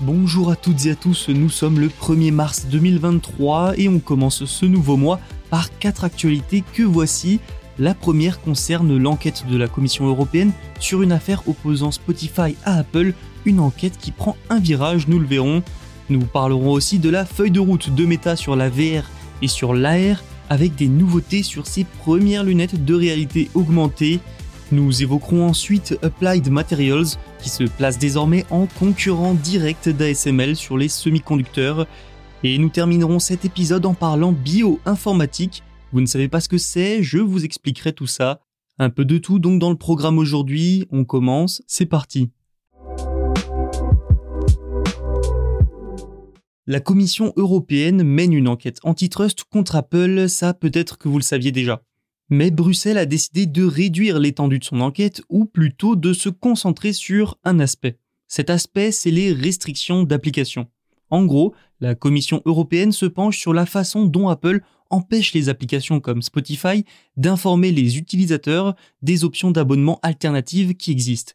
Bonjour à toutes et à tous, nous sommes le 1er mars 2023 et on commence ce nouveau mois par quatre actualités que voici. La première concerne l'enquête de la Commission européenne sur une affaire opposant Spotify à Apple, une enquête qui prend un virage, nous le verrons. Nous parlerons aussi de la feuille de route de Meta sur la VR et sur l'AR, avec des nouveautés sur ses premières lunettes de réalité augmentée. Nous évoquerons ensuite Applied Materials, qui se place désormais en concurrent direct d'ASML sur les semi-conducteurs. Et nous terminerons cet épisode en parlant bioinformatique. Vous ne savez pas ce que c'est, je vous expliquerai tout ça. Un peu de tout donc dans le programme aujourd'hui, on commence, c'est parti. La Commission européenne mène une enquête antitrust contre Apple, ça peut-être que vous le saviez déjà. Mais Bruxelles a décidé de réduire l'étendue de son enquête ou plutôt de se concentrer sur un aspect. Cet aspect, c'est les restrictions d'application. En gros, la Commission européenne se penche sur la façon dont Apple empêche les applications comme Spotify d'informer les utilisateurs des options d'abonnement alternatives qui existent.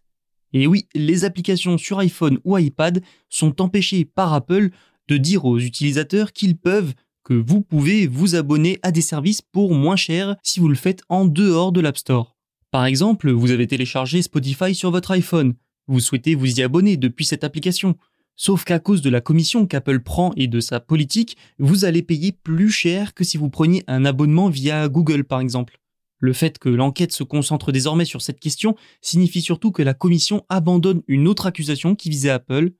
Et oui, les applications sur iPhone ou iPad sont empêchées par Apple de dire aux utilisateurs qu'ils peuvent que vous pouvez vous abonner à des services pour moins cher si vous le faites en dehors de l'App Store. Par exemple, vous avez téléchargé Spotify sur votre iPhone, vous souhaitez vous y abonner depuis cette application. Sauf qu'à cause de la commission qu'Apple prend et de sa politique, vous allez payer plus cher que si vous preniez un abonnement via Google par exemple. Le fait que l'enquête se concentre désormais sur cette question signifie surtout que la commission abandonne une autre accusation qui visait Apple,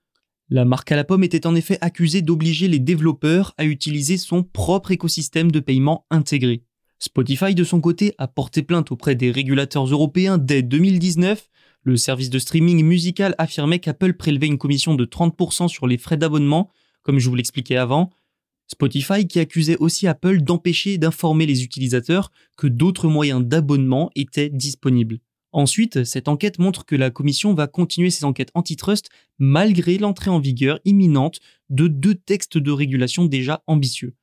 la marque à la pomme était en effet accusée d'obliger les développeurs à utiliser son propre écosystème de paiement intégré. Spotify de son côté a porté plainte auprès des régulateurs européens dès 2019. Le service de streaming musical affirmait qu'Apple prélevait une commission de 30% sur les frais d'abonnement, comme je vous l'expliquais avant. Spotify qui accusait aussi Apple d'empêcher d'informer les utilisateurs que d'autres moyens d'abonnement étaient disponibles. Ensuite, cette enquête montre que la Commission va continuer ses enquêtes antitrust malgré l'entrée en vigueur imminente de deux textes de régulation déjà ambitieux.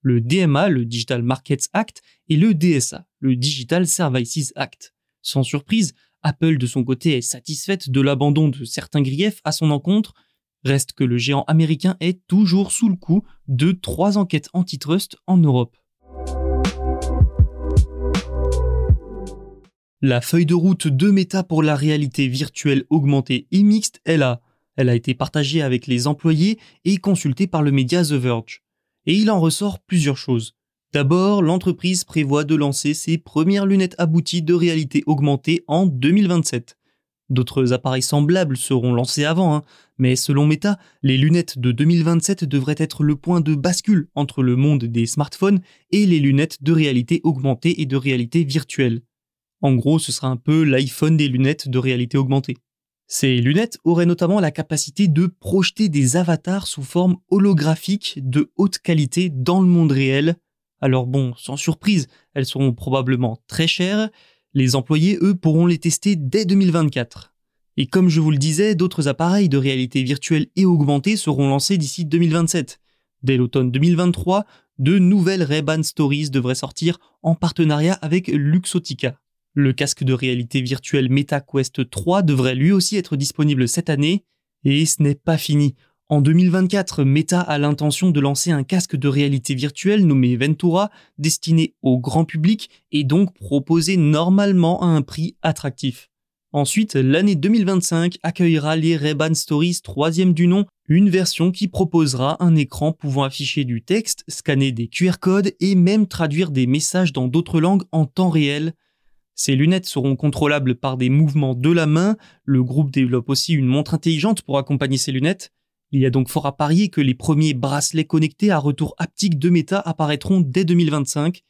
Le DMA, le Digital Markets Act, et le DSA, le Digital Services Act. Sans surprise, Apple de son côté est satisfaite de l'abandon de certains griefs à son encontre, reste que le géant américain est toujours sous le coup de trois enquêtes antitrust en Europe. La feuille de route de Meta pour la réalité virtuelle augmentée et mixte est là. Elle a été partagée avec les employés et consultée par le média The Verge. Et il en ressort plusieurs choses. D'abord, l'entreprise prévoit de lancer ses premières lunettes abouties de réalité augmentée en 2027. D'autres appareils semblables seront lancés avant, hein, mais selon Meta, les lunettes de 2027 devraient être le point de bascule entre le monde des smartphones et les lunettes de réalité augmentée et de réalité virtuelle. En gros, ce sera un peu l'iPhone des lunettes de réalité augmentée. Ces lunettes auraient notamment la capacité de projeter des avatars sous forme holographique de haute qualité dans le monde réel. Alors bon, sans surprise, elles seront probablement très chères. Les employés, eux, pourront les tester dès 2024. Et comme je vous le disais, d'autres appareils de réalité virtuelle et augmentée seront lancés d'ici 2027. Dès l'automne 2023, de nouvelles Ray-Ban Stories devraient sortir en partenariat avec Luxotica. Le casque de réalité virtuelle MetaQuest 3 devrait lui aussi être disponible cette année. Et ce n'est pas fini. En 2024, Meta a l'intention de lancer un casque de réalité virtuelle nommé Ventura, destiné au grand public et donc proposé normalement à un prix attractif. Ensuite, l'année 2025 accueillera les Ray-Ban Stories troisième du nom, une version qui proposera un écran pouvant afficher du texte, scanner des QR codes et même traduire des messages dans d'autres langues en temps réel. Ces lunettes seront contrôlables par des mouvements de la main. Le groupe développe aussi une montre intelligente pour accompagner ces lunettes. Il y a donc fort à parier que les premiers bracelets connectés à retour haptique de Meta apparaîtront dès 2025.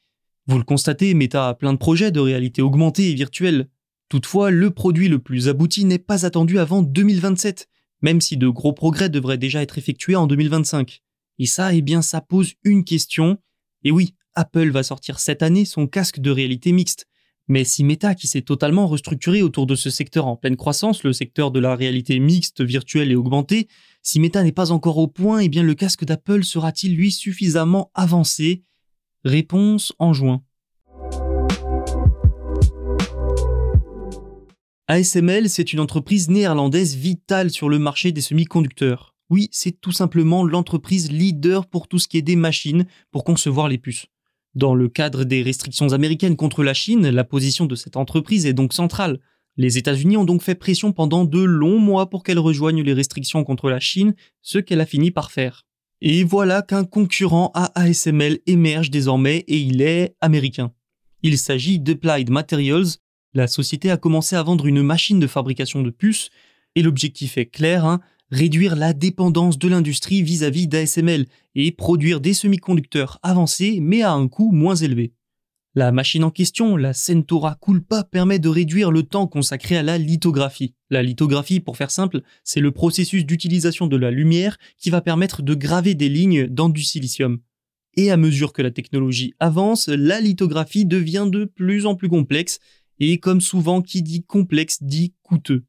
Vous le constatez, Meta a plein de projets de réalité augmentée et virtuelle. Toutefois, le produit le plus abouti n'est pas attendu avant 2027, même si de gros progrès devraient déjà être effectués en 2025. Et ça, eh bien, ça pose une question. Et oui, Apple va sortir cette année son casque de réalité mixte. Mais si Meta, qui s'est totalement restructuré autour de ce secteur en pleine croissance, le secteur de la réalité mixte, virtuelle et augmentée, si Meta n'est pas encore au point, eh bien le casque d'Apple sera-t-il lui suffisamment avancé? Réponse en juin. ASML, c'est une entreprise néerlandaise vitale sur le marché des semi-conducteurs. Oui, c'est tout simplement l'entreprise leader pour tout ce qui est des machines pour concevoir les puces. Dans le cadre des restrictions américaines contre la Chine, la position de cette entreprise est donc centrale. Les États-Unis ont donc fait pression pendant de longs mois pour qu'elle rejoigne les restrictions contre la Chine, ce qu'elle a fini par faire. Et voilà qu'un concurrent à ASML émerge désormais et il est américain. Il s'agit d'Applied Materials, la société a commencé à vendre une machine de fabrication de puces, et l'objectif est clair, hein, réduire la dépendance de l'industrie vis-à-vis d'ASML et produire des semi-conducteurs avancés mais à un coût moins élevé. La machine en question, la Centora Culpa, permet de réduire le temps consacré à la lithographie. La lithographie, pour faire simple, c'est le processus d'utilisation de la lumière qui va permettre de graver des lignes dans du silicium. Et à mesure que la technologie avance, la lithographie devient de plus en plus complexe et comme souvent qui dit complexe dit coûteux.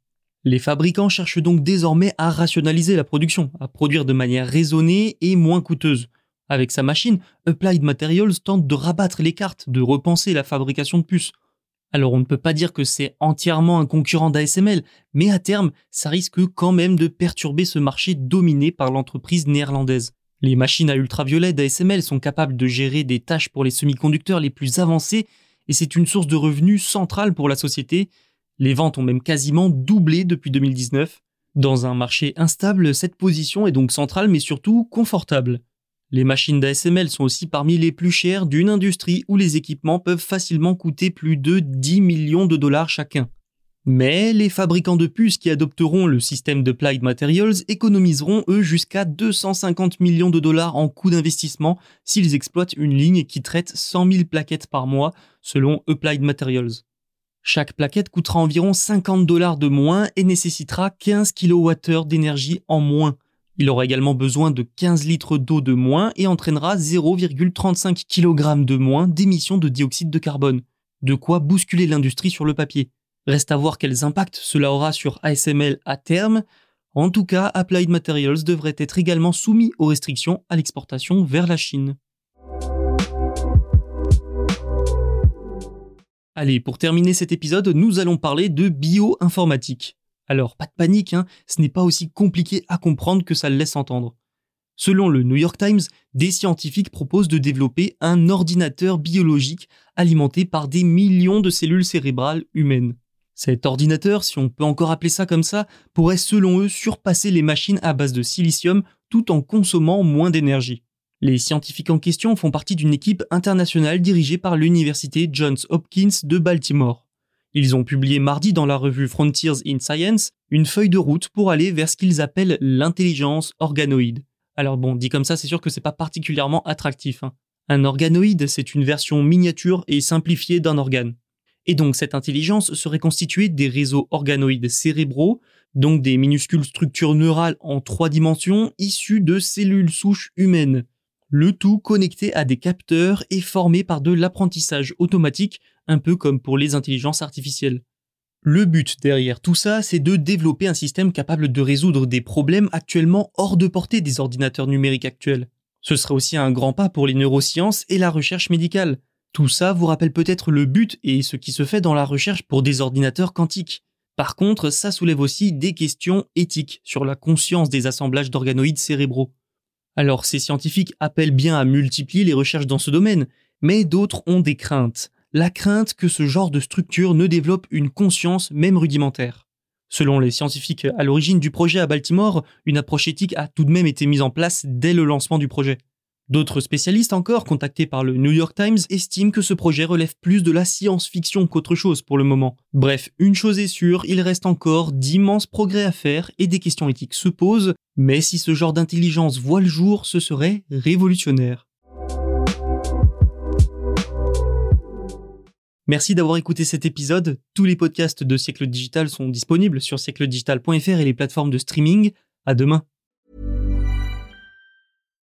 Les fabricants cherchent donc désormais à rationaliser la production, à produire de manière raisonnée et moins coûteuse. Avec sa machine, Applied Materials tente de rabattre les cartes, de repenser la fabrication de puces. Alors on ne peut pas dire que c'est entièrement un concurrent d'ASML, mais à terme, ça risque quand même de perturber ce marché dominé par l'entreprise néerlandaise. Les machines à ultraviolet d'ASML sont capables de gérer des tâches pour les semi-conducteurs les plus avancés et c'est une source de revenus centrale pour la société. Les ventes ont même quasiment doublé depuis 2019. Dans un marché instable, cette position est donc centrale mais surtout confortable. Les machines d'ASML sont aussi parmi les plus chères d'une industrie où les équipements peuvent facilement coûter plus de 10 millions de dollars chacun. Mais les fabricants de puces qui adopteront le système de Applied Materials économiseront eux jusqu'à 250 millions de dollars en coûts d'investissement s'ils exploitent une ligne qui traite 100 000 plaquettes par mois selon Applied Materials. Chaque plaquette coûtera environ 50 dollars de moins et nécessitera 15 kWh d'énergie en moins. Il aura également besoin de 15 litres d'eau de moins et entraînera 0,35 kg de moins d'émissions de dioxyde de carbone. De quoi bousculer l'industrie sur le papier. Reste à voir quels impacts cela aura sur ASML à terme. En tout cas, Applied Materials devrait être également soumis aux restrictions à l'exportation vers la Chine. Allez, pour terminer cet épisode, nous allons parler de bioinformatique. Alors, pas de panique, hein, ce n'est pas aussi compliqué à comprendre que ça le laisse entendre. Selon le New York Times, des scientifiques proposent de développer un ordinateur biologique alimenté par des millions de cellules cérébrales humaines. Cet ordinateur, si on peut encore appeler ça comme ça, pourrait selon eux surpasser les machines à base de silicium tout en consommant moins d'énergie. Les scientifiques en question font partie d'une équipe internationale dirigée par l'université Johns Hopkins de Baltimore. Ils ont publié mardi dans la revue Frontiers in Science une feuille de route pour aller vers ce qu'ils appellent l'intelligence organoïde. Alors bon, dit comme ça, c'est sûr que c'est pas particulièrement attractif. Hein. Un organoïde, c'est une version miniature et simplifiée d'un organe. Et donc cette intelligence serait constituée des réseaux organoïdes cérébraux, donc des minuscules structures neurales en trois dimensions issues de cellules souches humaines. Le tout connecté à des capteurs et formé par de l'apprentissage automatique, un peu comme pour les intelligences artificielles. Le but derrière tout ça, c'est de développer un système capable de résoudre des problèmes actuellement hors de portée des ordinateurs numériques actuels. Ce serait aussi un grand pas pour les neurosciences et la recherche médicale. Tout ça vous rappelle peut-être le but et ce qui se fait dans la recherche pour des ordinateurs quantiques. Par contre, ça soulève aussi des questions éthiques sur la conscience des assemblages d'organoïdes cérébraux. Alors ces scientifiques appellent bien à multiplier les recherches dans ce domaine, mais d'autres ont des craintes. la crainte que ce genre de structure ne développe une conscience même rudimentaire. Selon les scientifiques à l'origine du projet à Baltimore, une approche éthique a tout de même été mise en place dès le lancement du projet. D'autres spécialistes encore, contactés par le New York Times, estiment que ce projet relève plus de la science-fiction qu'autre chose pour le moment. Bref, une chose est sûre, il reste encore d'immenses progrès à faire et des questions éthiques se posent, mais si ce genre d'intelligence voit le jour, ce serait révolutionnaire. Merci d'avoir écouté cet épisode. Tous les podcasts de Siècle Digital sont disponibles sur siècledigital.fr et les plateformes de streaming. À demain.